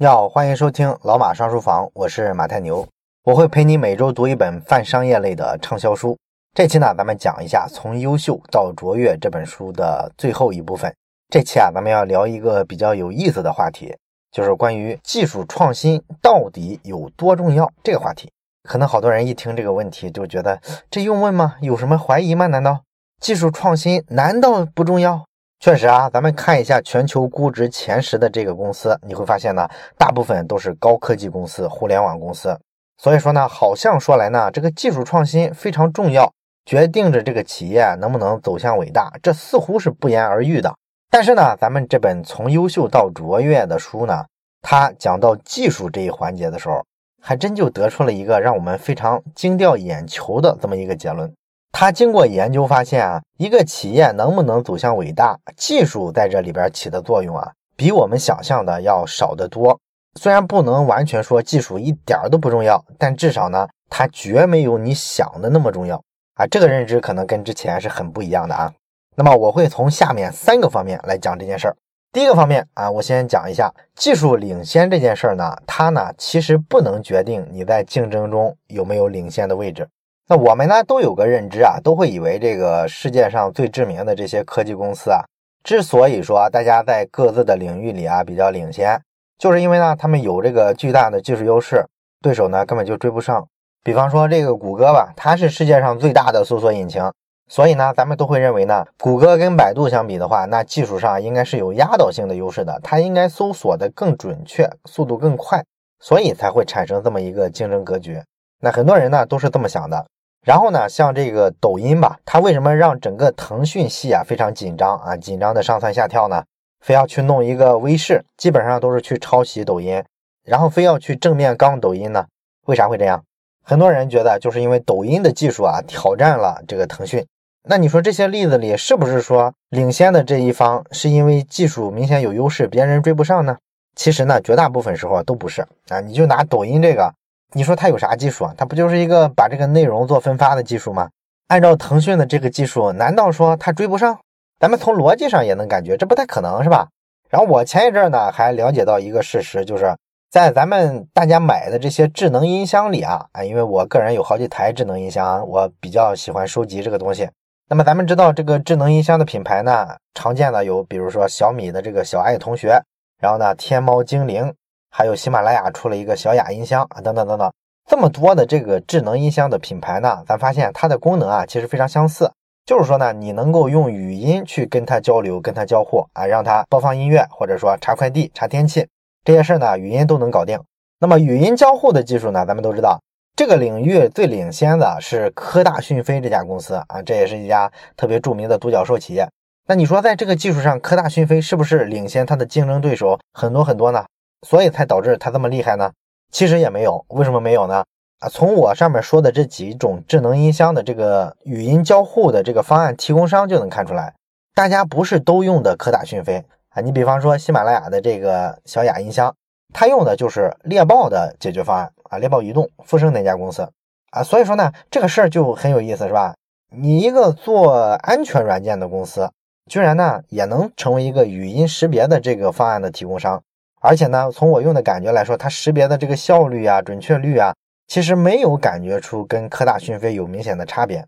你好，欢迎收听老马上书房，我是马太牛，我会陪你每周读一本泛商业类的畅销书。这期呢，咱们讲一下《从优秀到卓越》这本书的最后一部分。这期啊，咱们要聊一个比较有意思的话题，就是关于技术创新到底有多重要这个话题。可能好多人一听这个问题就觉得，这用问吗？有什么怀疑吗？难道技术创新难道不重要？确实啊，咱们看一下全球估值前十的这个公司，你会发现呢，大部分都是高科技公司、互联网公司。所以说呢，好像说来呢，这个技术创新非常重要，决定着这个企业能不能走向伟大，这似乎是不言而喻的。但是呢，咱们这本从优秀到卓越的书呢，它讲到技术这一环节的时候，还真就得出了一个让我们非常惊掉眼球的这么一个结论。他经过研究发现啊，一个企业能不能走向伟大，技术在这里边起的作用啊，比我们想象的要少得多。虽然不能完全说技术一点都不重要，但至少呢，它绝没有你想的那么重要啊。这个认知可能跟之前是很不一样的啊。那么我会从下面三个方面来讲这件事儿。第一个方面啊，我先讲一下技术领先这件事儿呢，它呢其实不能决定你在竞争中有没有领先的位置。那我们呢都有个认知啊，都会以为这个世界上最知名的这些科技公司啊，之所以说大家在各自的领域里啊比较领先，就是因为呢他们有这个巨大的技术优势，对手呢根本就追不上。比方说这个谷歌吧，它是世界上最大的搜索引擎，所以呢咱们都会认为呢，谷歌跟百度相比的话，那技术上应该是有压倒性的优势的，它应该搜索的更准确，速度更快，所以才会产生这么一个竞争格局。那很多人呢都是这么想的。然后呢，像这个抖音吧，它为什么让整个腾讯系啊非常紧张啊，紧张的上蹿下跳呢？非要去弄一个微视，基本上都是去抄袭抖音，然后非要去正面刚抖音呢？为啥会这样？很多人觉得就是因为抖音的技术啊挑战了这个腾讯。那你说这些例子里是不是说领先的这一方是因为技术明显有优势，别人追不上呢？其实呢，绝大部分时候都不是啊。你就拿抖音这个。你说它有啥技术啊？它不就是一个把这个内容做分发的技术吗？按照腾讯的这个技术，难道说它追不上？咱们从逻辑上也能感觉这不太可能是吧？然后我前一阵呢还了解到一个事实，就是在咱们大家买的这些智能音箱里啊，啊，因为我个人有好几台智能音箱，我比较喜欢收集这个东西。那么咱们知道这个智能音箱的品牌呢，常见的有比如说小米的这个小爱同学，然后呢天猫精灵。还有喜马拉雅出了一个小雅音箱啊，等等等等，这么多的这个智能音箱的品牌呢，咱发现它的功能啊，其实非常相似，就是说呢，你能够用语音去跟它交流、跟它交互啊，让它播放音乐，或者说查快递、查天气这些事儿呢，语音都能搞定。那么语音交互的技术呢，咱们都知道，这个领域最领先的是科大讯飞这家公司啊，这也是一家特别著名的独角兽企业。那你说在这个技术上，科大讯飞是不是领先它的竞争对手很多很多呢？所以才导致它这么厉害呢？其实也没有，为什么没有呢？啊，从我上面说的这几种智能音箱的这个语音交互的这个方案提供商就能看出来，大家不是都用的科大讯飞啊。你比方说喜马拉雅的这个小雅音箱，它用的就是猎豹的解决方案啊，猎豹移动、富生那家公司啊。所以说呢，这个事儿就很有意思，是吧？你一个做安全软件的公司，居然呢也能成为一个语音识别的这个方案的提供商。而且呢，从我用的感觉来说，它识别的这个效率啊、准确率啊，其实没有感觉出跟科大讯飞有明显的差别。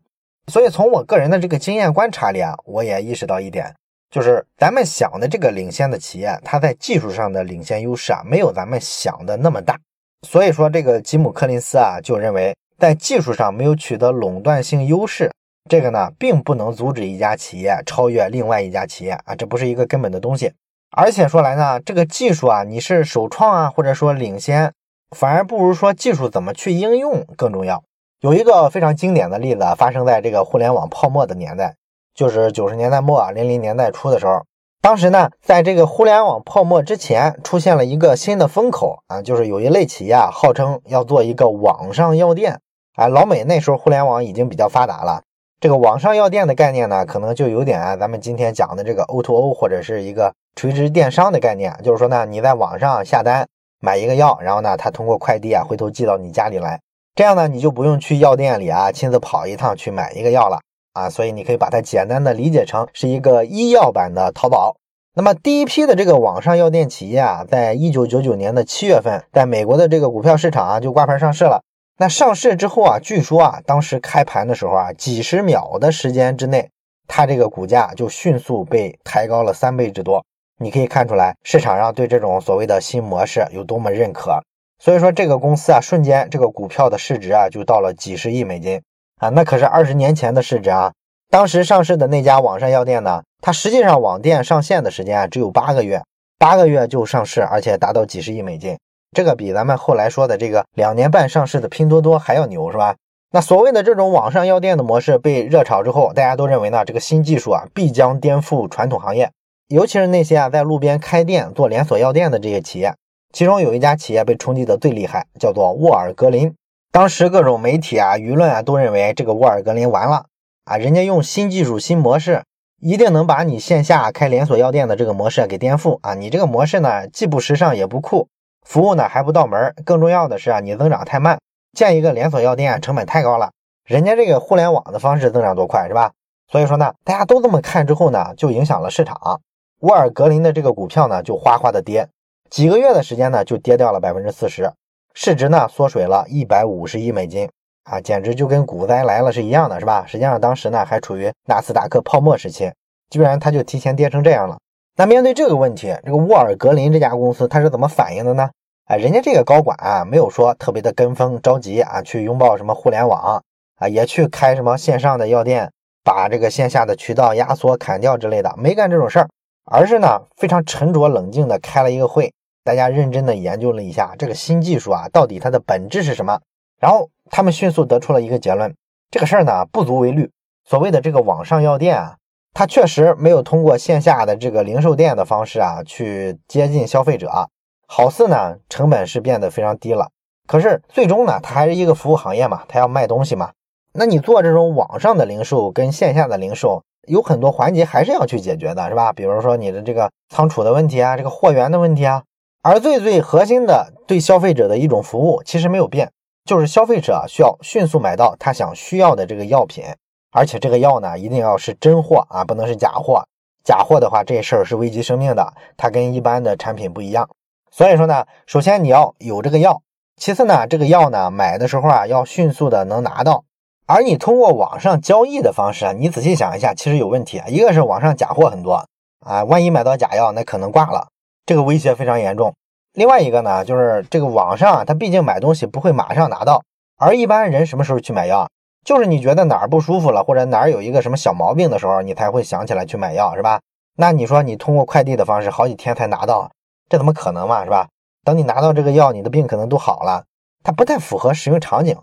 所以从我个人的这个经验观察里啊，我也意识到一点，就是咱们想的这个领先的企业，它在技术上的领先优势啊，没有咱们想的那么大。所以说，这个吉姆·柯林斯啊，就认为在技术上没有取得垄断性优势，这个呢，并不能阻止一家企业超越另外一家企业啊，这不是一个根本的东西。而且说来呢，这个技术啊，你是首创啊，或者说领先，反而不如说技术怎么去应用更重要。有一个非常经典的例子，发生在这个互联网泡沫的年代，就是九十年代末、零零年代初的时候。当时呢，在这个互联网泡沫之前，出现了一个新的风口啊，就是有一类企业啊，号称要做一个网上药店。啊，老美那时候互联网已经比较发达了。这个网上药店的概念呢，可能就有点啊，咱们今天讲的这个 O2O 或者是一个垂直电商的概念，就是说呢，你在网上下单买一个药，然后呢，它通过快递啊，回头寄到你家里来，这样呢，你就不用去药店里啊，亲自跑一趟去买一个药了。啊，所以你可以把它简单的理解成是一个医药版的淘宝。那么第一批的这个网上药店企业啊，在一九九九年的七月份，在美国的这个股票市场啊就挂牌上市了。那上市之后啊，据说啊，当时开盘的时候啊，几十秒的时间之内，它这个股价就迅速被抬高了三倍之多。你可以看出来，市场上对这种所谓的新模式有多么认可。所以说，这个公司啊，瞬间这个股票的市值啊，就到了几十亿美金啊，那可是二十年前的市值啊。当时上市的那家网上药店呢，它实际上网店上线的时间啊只有八个月，八个月就上市，而且达到几十亿美金，这个比咱们后来说的这个两年半上市的拼多多还要牛，是吧？那所谓的这种网上药店的模式被热炒之后，大家都认为呢，这个新技术啊必将颠覆传统行业，尤其是那些啊在路边开店做连锁药店的这些企业，其中有一家企业被冲击的最厉害，叫做沃尔格林。当时各种媒体啊、舆论啊都认为这个沃尔格林完了。啊，人家用新技术、新模式，一定能把你线下开连锁药店的这个模式给颠覆啊！你这个模式呢，既不时尚也不酷，服务呢还不到门，更重要的是啊，你增长太慢，建一个连锁药店成本太高了。人家这个互联网的方式增长多快，是吧？所以说呢，大家都这么看之后呢，就影响了市场。沃尔格林的这个股票呢，就哗哗的跌，几个月的时间呢，就跌掉了百分之四十，市值呢缩水了一百五十亿美金。啊，简直就跟股灾来了是一样的，是吧？实际上当时呢还处于纳斯达克泡沫时期，居然它就提前跌成这样了。那面对这个问题，这个沃尔格林这家公司它是怎么反应的呢？啊，人家这个高管啊没有说特别的跟风着急啊去拥抱什么互联网啊，也去开什么线上的药店，把这个线下的渠道压缩砍掉之类的，没干这种事儿，而是呢非常沉着冷静的开了一个会，大家认真的研究了一下这个新技术啊到底它的本质是什么，然后。他们迅速得出了一个结论：这个事儿呢不足为虑。所谓的这个网上药店啊，它确实没有通过线下的这个零售店的方式啊去接近消费者，好似呢成本是变得非常低了。可是最终呢，它还是一个服务行业嘛，它要卖东西嘛。那你做这种网上的零售跟线下的零售有很多环节还是要去解决的，是吧？比如说你的这个仓储的问题啊，这个货源的问题啊。而最最核心的对消费者的一种服务其实没有变。就是消费者需要迅速买到他想需要的这个药品，而且这个药呢一定要是真货啊，不能是假货。假货的话，这事儿是危及生命的，它跟一般的产品不一样。所以说呢，首先你要有这个药，其次呢，这个药呢买的时候啊要迅速的能拿到。而你通过网上交易的方式啊，你仔细想一下，其实有问题啊。一个是网上假货很多啊，万一买到假药，那可能挂了，这个威胁非常严重。另外一个呢，就是这个网上，它毕竟买东西不会马上拿到，而一般人什么时候去买药，就是你觉得哪儿不舒服了，或者哪儿有一个什么小毛病的时候，你才会想起来去买药，是吧？那你说你通过快递的方式，好几天才拿到，这怎么可能嘛，是吧？等你拿到这个药，你的病可能都好了，它不太符合使用场景，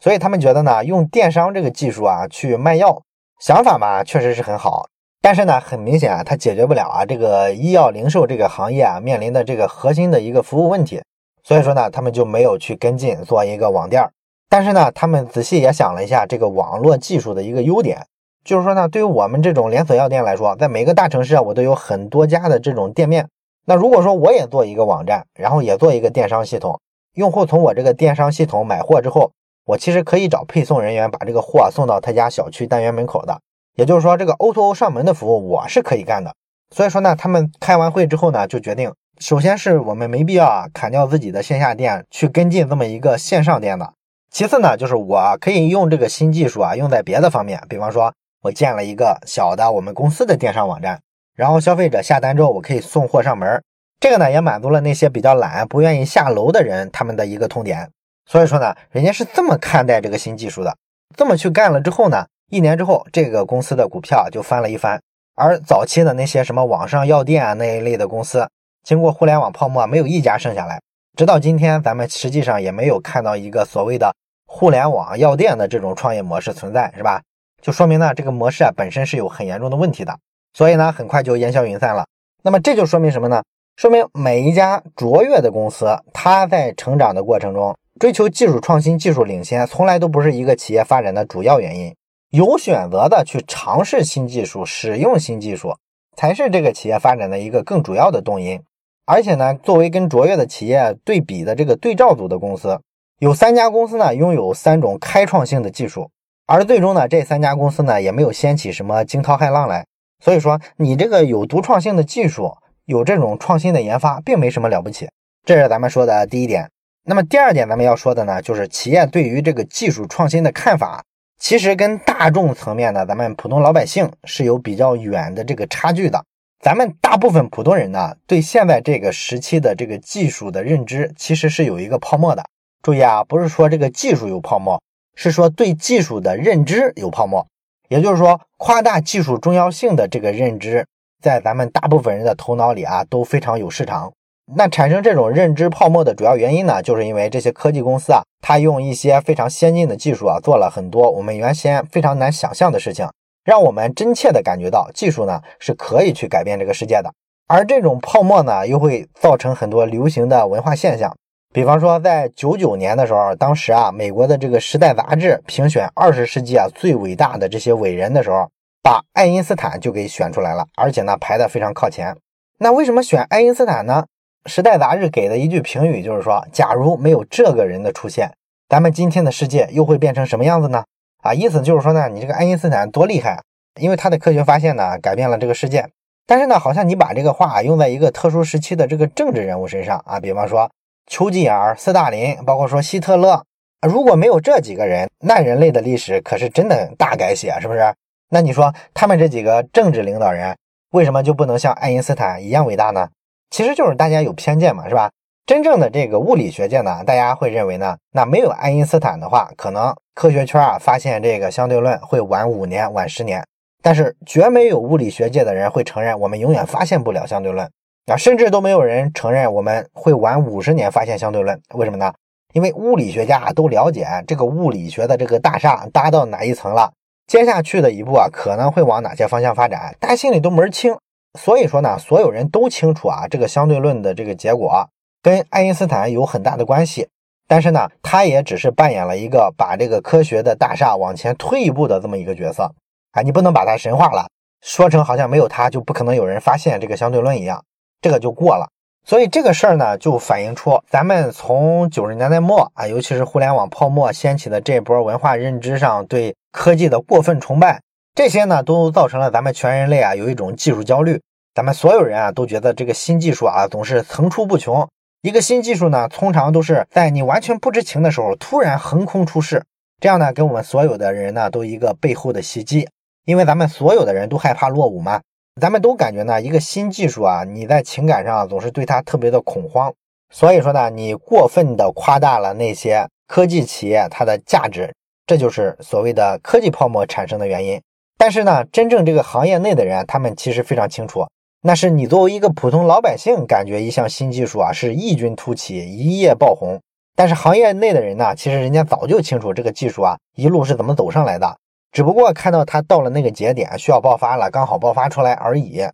所以他们觉得呢，用电商这个技术啊去卖药，想法嘛确实是很好。但是呢，很明显啊，它解决不了啊这个医药零售这个行业啊面临的这个核心的一个服务问题，所以说呢，他们就没有去跟进做一个网店。但是呢，他们仔细也想了一下这个网络技术的一个优点，就是说呢，对于我们这种连锁药店来说，在每个大城市啊，我都有很多家的这种店面。那如果说我也做一个网站，然后也做一个电商系统，用户从我这个电商系统买货之后，我其实可以找配送人员把这个货送到他家小区单元门口的。也就是说，这个 O2O 上门的服务我是可以干的。所以说呢，他们开完会之后呢，就决定，首先是我们没必要啊砍掉自己的线下店去跟进这么一个线上店的。其次呢，就是我可以用这个新技术啊用在别的方面，比方说，我建了一个小的我们公司的电商网站，然后消费者下单之后，我可以送货上门。这个呢，也满足了那些比较懒、不愿意下楼的人他们的一个痛点。所以说呢，人家是这么看待这个新技术的，这么去干了之后呢。一年之后，这个公司的股票就翻了一番。而早期的那些什么网上药店啊那一类的公司，经过互联网泡沫，没有一家剩下来。直到今天，咱们实际上也没有看到一个所谓的互联网药店的这种创业模式存在，是吧？就说明呢，这个模式啊本身是有很严重的问题的。所以呢，很快就烟消云散了。那么这就说明什么呢？说明每一家卓越的公司，它在成长的过程中，追求技术创新、技术领先，从来都不是一个企业发展的主要原因。有选择的去尝试新技术、使用新技术，才是这个企业发展的一个更主要的动因。而且呢，作为跟卓越的企业对比的这个对照组的公司，有三家公司呢拥有三种开创性的技术，而最终呢，这三家公司呢也没有掀起什么惊涛骇浪来。所以说，你这个有独创性的技术，有这种创新的研发，并没什么了不起。这是咱们说的第一点。那么第二点，咱们要说的呢，就是企业对于这个技术创新的看法，其实跟大众层面的咱们普通老百姓是有比较远的这个差距的。咱们大部分普通人呢，对现在这个时期的这个技术的认知，其实是有一个泡沫的。注意啊，不是说这个技术有泡沫，是说对技术的认知有泡沫。也就是说，夸大技术重要性的这个认知，在咱们大部分人的头脑里啊，都非常有市场。那产生这种认知泡沫的主要原因呢，就是因为这些科技公司啊，它用一些非常先进的技术啊，做了很多我们原先非常难想象的事情，让我们真切的感觉到技术呢是可以去改变这个世界的。而这种泡沫呢，又会造成很多流行的文化现象。比方说，在九九年的时候，当时啊，美国的这个《时代》杂志评选二十世纪啊最伟大的这些伟人的时候，把爱因斯坦就给选出来了，而且呢排的非常靠前。那为什么选爱因斯坦呢？《时代》杂志给的一句评语就是说，假如没有这个人的出现，咱们今天的世界又会变成什么样子呢？啊，意思就是说呢，你这个爱因斯坦多厉害，因为他的科学发现呢改变了这个世界。但是呢，好像你把这个话用在一个特殊时期的这个政治人物身上啊，比方说。丘吉尔、斯大林，包括说希特勒，如果没有这几个人，那人类的历史可是真的大改写，是不是？那你说他们这几个政治领导人，为什么就不能像爱因斯坦一样伟大呢？其实就是大家有偏见嘛，是吧？真正的这个物理学界呢，大家会认为呢，那没有爱因斯坦的话，可能科学圈啊发现这个相对论会晚五年、晚十年，但是绝没有物理学界的人会承认我们永远发现不了相对论。啊，甚至都没有人承认我们会晚五十年发现相对论，为什么呢？因为物理学家都了解这个物理学的这个大厦搭到哪一层了，接下去的一步啊可能会往哪些方向发展，大家心里都门清。所以说呢，所有人都清楚啊，这个相对论的这个结果跟爱因斯坦有很大的关系。但是呢，他也只是扮演了一个把这个科学的大厦往前推一步的这么一个角色啊，你不能把它神化了，说成好像没有他就不可能有人发现这个相对论一样。这个就过了，所以这个事儿呢，就反映出咱们从九十年代末啊，尤其是互联网泡沫掀起的这波文化认知上对科技的过分崇拜，这些呢，都造成了咱们全人类啊有一种技术焦虑。咱们所有人啊都觉得这个新技术啊总是层出不穷，一个新技术呢，通常都是在你完全不知情的时候突然横空出世，这样呢，给我们所有的人呢都一个背后的袭击，因为咱们所有的人都害怕落伍嘛。咱们都感觉呢，一个新技术啊，你在情感上总是对它特别的恐慌，所以说呢，你过分的夸大了那些科技企业它的价值，这就是所谓的科技泡沫产生的原因。但是呢，真正这个行业内的人，他们其实非常清楚，那是你作为一个普通老百姓，感觉一项新技术啊是异军突起，一夜爆红。但是行业内的人呢，其实人家早就清楚这个技术啊一路是怎么走上来的。只不过看到它到了那个节点需要爆发了，刚好爆发出来而已。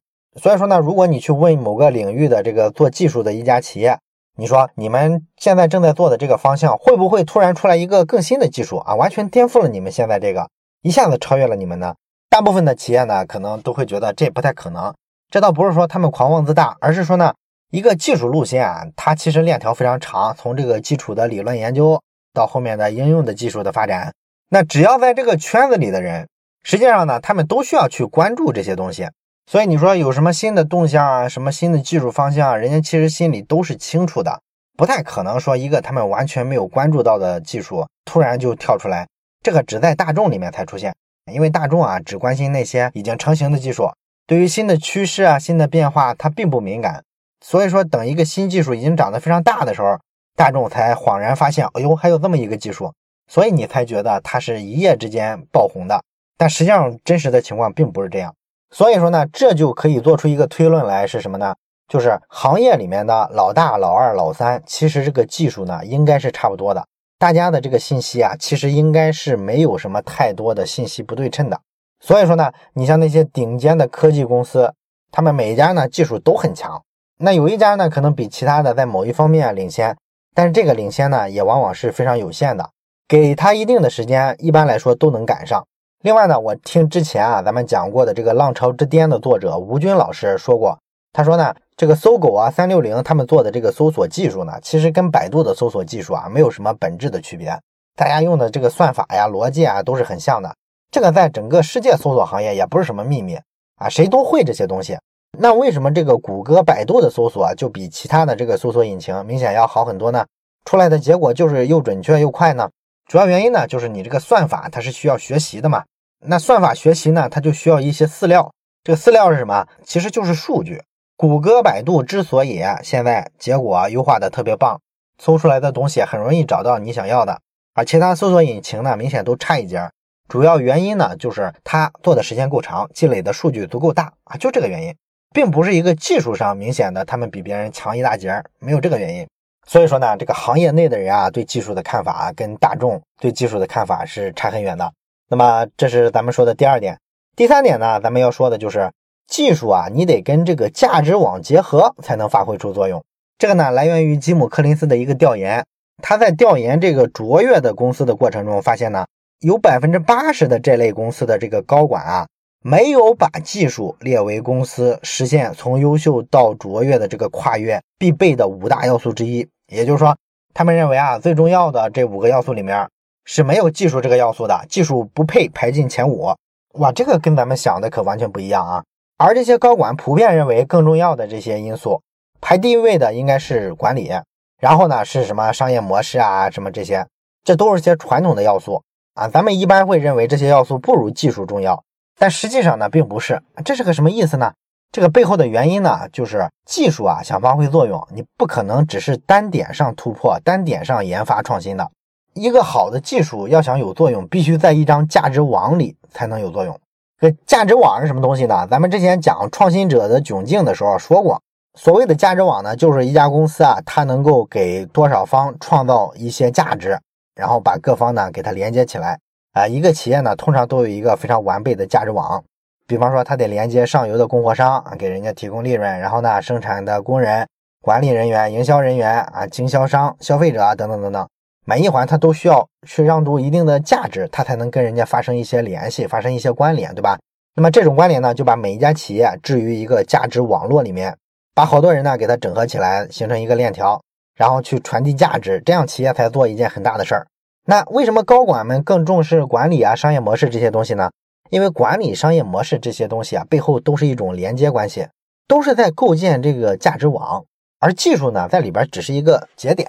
所以说呢，如果你去问某个领域的这个做技术的一家企业，你说你们现在正在做的这个方向会不会突然出来一个更新的技术啊，完全颠覆了你们现在这个，一下子超越了你们呢？大部分的企业呢，可能都会觉得这不太可能。这倒不是说他们狂妄自大，而是说呢，一个技术路线啊，它其实链条非常长，从这个基础的理论研究到后面的应用的技术的发展。那只要在这个圈子里的人，实际上呢，他们都需要去关注这些东西。所以你说有什么新的动向啊，什么新的技术方向啊，人家其实心里都是清楚的，不太可能说一个他们完全没有关注到的技术突然就跳出来。这个只在大众里面才出现，因为大众啊只关心那些已经成型的技术，对于新的趋势啊、新的变化，它并不敏感。所以说，等一个新技术已经长得非常大的时候，大众才恍然发现，哎呦，还有这么一个技术。所以你才觉得它是一夜之间爆红的，但实际上真实的情况并不是这样。所以说呢，这就可以做出一个推论来，是什么呢？就是行业里面的老大、老二、老三，其实这个技术呢应该是差不多的。大家的这个信息啊，其实应该是没有什么太多的信息不对称的。所以说呢，你像那些顶尖的科技公司，他们每一家呢技术都很强，那有一家呢可能比其他的在某一方面领先，但是这个领先呢也往往是非常有限的。给他一定的时间，一般来说都能赶上。另外呢，我听之前啊咱们讲过的这个《浪潮之巅》的作者吴军老师说过，他说呢，这个搜狗啊、三六零他们做的这个搜索技术呢，其实跟百度的搜索技术啊没有什么本质的区别，大家用的这个算法呀、逻辑啊都是很像的。这个在整个世界搜索行业也不是什么秘密。啊，谁都会这些东西。那为什么这个谷歌、百度的搜索就比其他的这个搜索引擎明显要好很多呢？出来的结果就是又准确又快呢？主要原因呢，就是你这个算法它是需要学习的嘛。那算法学习呢，它就需要一些饲料。这个饲料是什么？其实就是数据。谷歌、百度之所以现在结果优化的特别棒，搜出来的东西很容易找到你想要的，而其他搜索引擎呢，明显都差一截儿。主要原因呢，就是它做的时间够长，积累的数据足够大啊，就这个原因，并不是一个技术上明显的他们比别人强一大截儿，没有这个原因。所以说呢，这个行业内的人啊，对技术的看法跟大众对技术的看法是差很远的。那么这是咱们说的第二点。第三点呢，咱们要说的就是技术啊，你得跟这个价值网结合才能发挥出作用。这个呢，来源于吉姆·柯林斯的一个调研，他在调研这个卓越的公司的过程中发现呢。有百分之八十的这类公司的这个高管啊，没有把技术列为公司实现从优秀到卓越的这个跨越必备的五大要素之一。也就是说，他们认为啊，最重要的这五个要素里面是没有技术这个要素的，技术不配排进前五。哇，这个跟咱们想的可完全不一样啊！而这些高管普遍认为，更重要的这些因素排第一位的应该是管理，然后呢是什么商业模式啊，什么这些，这都是些传统的要素。啊，咱们一般会认为这些要素不如技术重要，但实际上呢，并不是。这是个什么意思呢？这个背后的原因呢，就是技术啊，想发挥作用，你不可能只是单点上突破、单点上研发创新的。一个好的技术要想有作用，必须在一张价值网里才能有作用。这价值网是什么东西呢？咱们之前讲创新者的窘境的时候说过，所谓的价值网呢，就是一家公司啊，它能够给多少方创造一些价值。然后把各方呢给它连接起来啊，一个企业呢通常都有一个非常完备的价值网，比方说它得连接上游的供货商啊，给人家提供利润，然后呢生产的工人、管理人员、营销人员啊、经销商、消费者啊等等等等，每一环它都需要去让渡一定的价值，它才能跟人家发生一些联系，发生一些关联，对吧？那么这种关联呢，就把每一家企业置于一个价值网络里面，把好多人呢给它整合起来，形成一个链条。然后去传递价值，这样企业才做一件很大的事儿。那为什么高管们更重视管理啊、商业模式这些东西呢？因为管理、商业模式这些东西啊，背后都是一种连接关系，都是在构建这个价值网。而技术呢，在里边只是一个节点。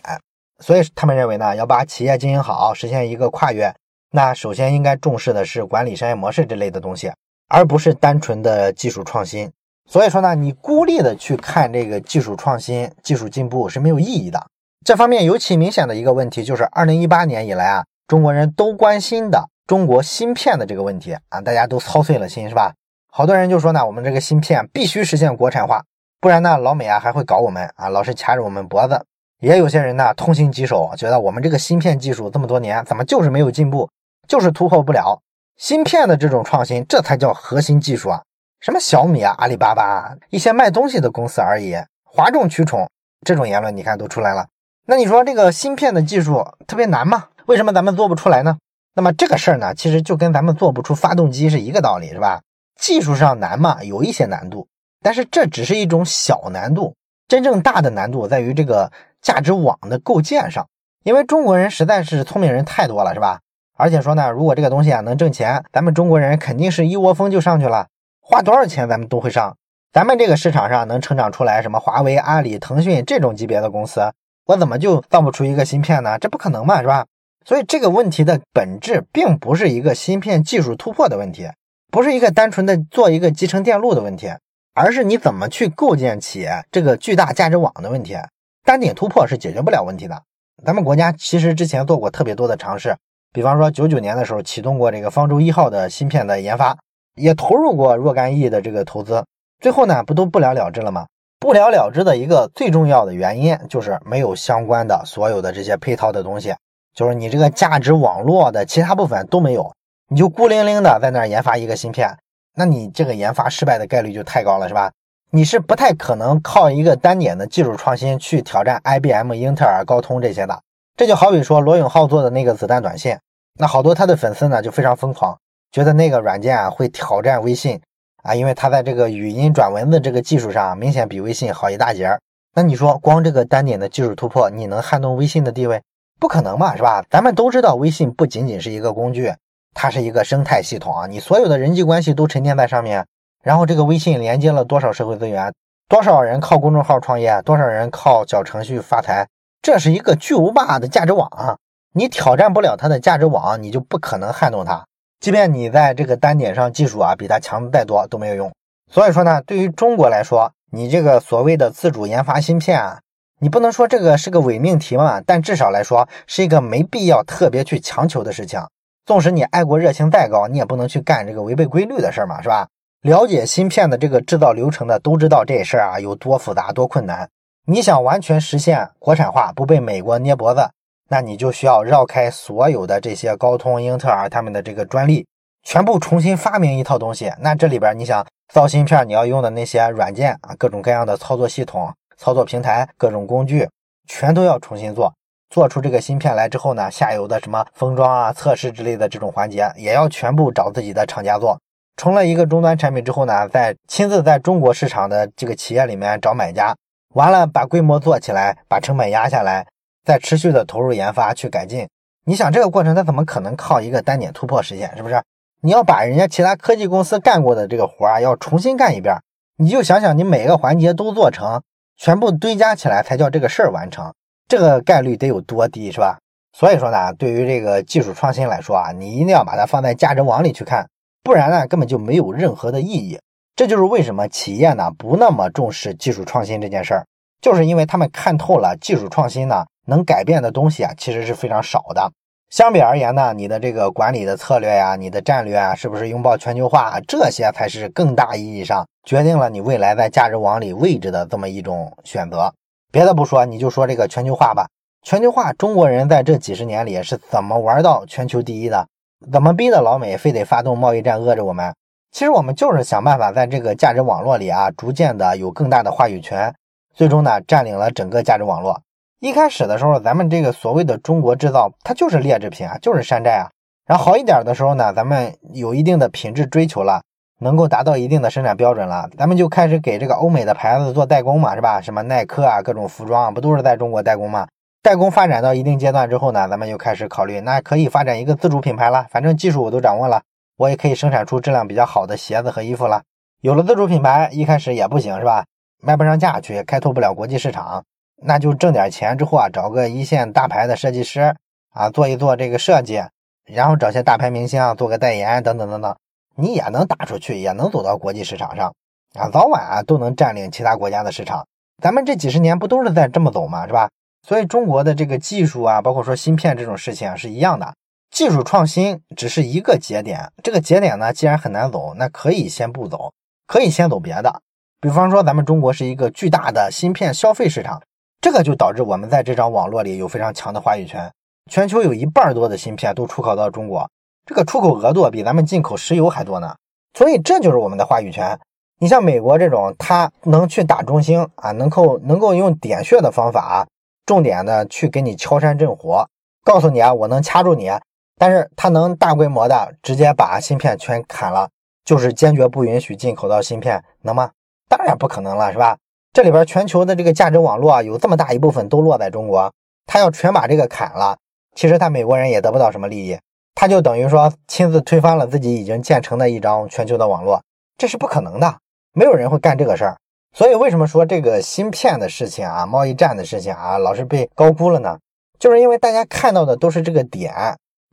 所以他们认为呢，要把企业经营好，实现一个跨越，那首先应该重视的是管理、商业模式这类的东西，而不是单纯的技术创新。所以说呢，你孤立的去看这个技术创新、技术进步是没有意义的。这方面尤其明显的一个问题就是，二零一八年以来啊，中国人都关心的中国芯片的这个问题啊，大家都操碎了心，是吧？好多人就说呢，我们这个芯片必须实现国产化，不然呢，老美啊还会搞我们啊，老是掐着我们脖子。也有些人呢，痛心疾首，觉得我们这个芯片技术这么多年，怎么就是没有进步，就是突破不了芯片的这种创新，这才叫核心技术啊！什么小米啊、阿里巴巴啊，一些卖东西的公司而已，哗众取宠，这种言论你看都出来了。那你说这个芯片的技术特别难吗？为什么咱们做不出来呢？那么这个事儿呢，其实就跟咱们做不出发动机是一个道理，是吧？技术上难嘛，有一些难度，但是这只是一种小难度，真正大的难度在于这个价值网的构建上。因为中国人实在是聪明人太多了，是吧？而且说呢，如果这个东西啊能挣钱，咱们中国人肯定是一窝蜂就上去了。花多少钱咱们都会上，咱们这个市场上能成长出来什么华为、阿里、腾讯这种级别的公司，我怎么就造不出一个芯片呢？这不可能嘛，是吧？所以这个问题的本质并不是一个芯片技术突破的问题，不是一个单纯的做一个集成电路的问题，而是你怎么去构建起这个巨大价值网的问题。单点突破是解决不了问题的。咱们国家其实之前做过特别多的尝试，比方说九九年的时候启动过这个方舟一号的芯片的研发。也投入过若干亿的这个投资，最后呢不都不了了之了吗？不了了之的一个最重要的原因就是没有相关的所有的这些配套的东西，就是你这个价值网络的其他部分都没有，你就孤零零的在那儿研发一个芯片，那你这个研发失败的概率就太高了，是吧？你是不太可能靠一个单点的技术创新去挑战 IBM、英特尔、高通这些的。这就好比说罗永浩做的那个子弹短信，那好多他的粉丝呢就非常疯狂。觉得那个软件啊会挑战微信啊，因为他在这个语音转文字这个技术上明显比微信好一大截儿。那你说光这个单点的技术突破，你能撼动微信的地位？不可能嘛，是吧？咱们都知道，微信不仅仅是一个工具，它是一个生态系统啊，你所有的人际关系都沉淀在上面。然后这个微信连接了多少社会资源？多少人靠公众号创业？多少人靠小程序发财？这是一个巨无霸的价值网啊！你挑战不了它的价值网，你就不可能撼动它。即便你在这个单点上技术啊比它强再多都没有用。所以说呢，对于中国来说，你这个所谓的自主研发芯片啊，你不能说这个是个伪命题嘛，但至少来说是一个没必要特别去强求的事情。纵使你爱国热情再高，你也不能去干这个违背规律的事儿嘛，是吧？了解芯片的这个制造流程的都知道这事儿啊有多复杂多困难。你想完全实现国产化，不被美国捏脖子。那你就需要绕开所有的这些高通、英特尔他们的这个专利，全部重新发明一套东西。那这里边你想造芯片，你要用的那些软件啊，各种各样的操作系统、操作平台、各种工具，全都要重新做。做出这个芯片来之后呢，下游的什么封装啊、测试之类的这种环节，也要全部找自己的厂家做。成了一个终端产品之后呢，再亲自在中国市场的这个企业里面找买家，完了把规模做起来，把成本压下来。再持续的投入研发去改进，你想这个过程它怎么可能靠一个单点突破实现？是不是？你要把人家其他科技公司干过的这个活儿要重新干一遍，你就想想你每个环节都做成，全部堆加起来才叫这个事儿完成，这个概率得有多低，是吧？所以说呢，对于这个技术创新来说啊，你一定要把它放在价值网里去看，不然呢根本就没有任何的意义。这就是为什么企业呢不那么重视技术创新这件事儿，就是因为他们看透了技术创新呢。能改变的东西啊，其实是非常少的。相比而言呢，你的这个管理的策略呀，你的战略啊，是不是拥抱全球化，这些才是更大意义上决定了你未来在价值网里位置的这么一种选择。别的不说，你就说这个全球化吧。全球化，中国人在这几十年里是怎么玩到全球第一的？怎么逼的老美非得发动贸易战饿着我们？其实我们就是想办法在这个价值网络里啊，逐渐的有更大的话语权，最终呢，占领了整个价值网络。一开始的时候，咱们这个所谓的中国制造，它就是劣质品啊，就是山寨啊。然后好一点的时候呢，咱们有一定的品质追求了，能够达到一定的生产标准了，咱们就开始给这个欧美的牌子做代工嘛，是吧？什么耐克啊，各种服装不都是在中国代工吗？代工发展到一定阶段之后呢，咱们就开始考虑，那可以发展一个自主品牌了。反正技术我都掌握了，我也可以生产出质量比较好的鞋子和衣服了。有了自主品牌，一开始也不行，是吧？卖不上价去，开拓不了国际市场。那就挣点钱之后啊，找个一线大牌的设计师啊，做一做这个设计，然后找些大牌明星啊，做个代言等等等等，你也能打出去，也能走到国际市场上啊，早晚啊都能占领其他国家的市场。咱们这几十年不都是在这么走吗？是吧？所以中国的这个技术啊，包括说芯片这种事情啊，是一样的。技术创新只是一个节点，这个节点呢，既然很难走，那可以先不走，可以先走别的。比方说，咱们中国是一个巨大的芯片消费市场。这个就导致我们在这张网络里有非常强的话语权，全球有一半多的芯片都出口到中国，这个出口额度比咱们进口石油还多呢。所以这就是我们的话语权。你像美国这种，他能去打中兴啊，能够能够用点穴的方法，重点的去给你敲山震虎，告诉你啊，我能掐住你。但是他能大规模的直接把芯片全砍了，就是坚决不允许进口到芯片，能吗？当然不可能了，是吧？这里边全球的这个价值网络啊，有这么大一部分都落在中国，他要全把这个砍了，其实他美国人也得不到什么利益，他就等于说亲自推翻了自己已经建成的一张全球的网络，这是不可能的，没有人会干这个事儿。所以为什么说这个芯片的事情啊，贸易战的事情啊，老是被高估了呢？就是因为大家看到的都是这个点，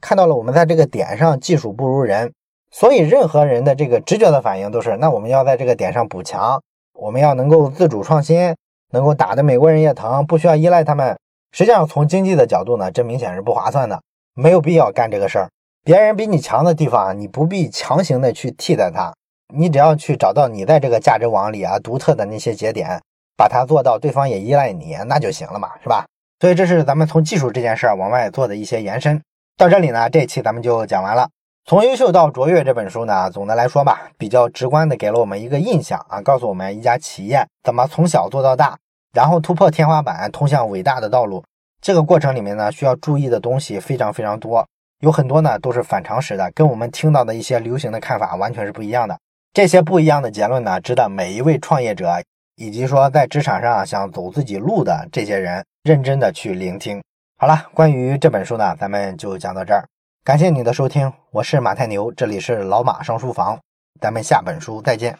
看到了我们在这个点上技术不如人，所以任何人的这个直觉的反应都是，那我们要在这个点上补强。我们要能够自主创新，能够打得美国人也疼，不需要依赖他们。实际上，从经济的角度呢，这明显是不划算的，没有必要干这个事儿。别人比你强的地方，你不必强行的去替代他，你只要去找到你在这个价值网里啊独特的那些节点，把它做到对方也依赖你，那就行了嘛，是吧？所以这是咱们从技术这件事儿往外做的一些延伸。到这里呢，这期咱们就讲完了。从优秀到卓越这本书呢，总的来说吧，比较直观的给了我们一个印象啊，告诉我们一家企业怎么从小做到大，然后突破天花板，通向伟大的道路。这个过程里面呢，需要注意的东西非常非常多，有很多呢都是反常识的，跟我们听到的一些流行的看法完全是不一样的。这些不一样的结论呢，值得每一位创业者以及说在职场上想走自己路的这些人认真的去聆听。好了，关于这本书呢，咱们就讲到这儿。感谢你的收听，我是马太牛，这里是老马上书房，咱们下本书再见。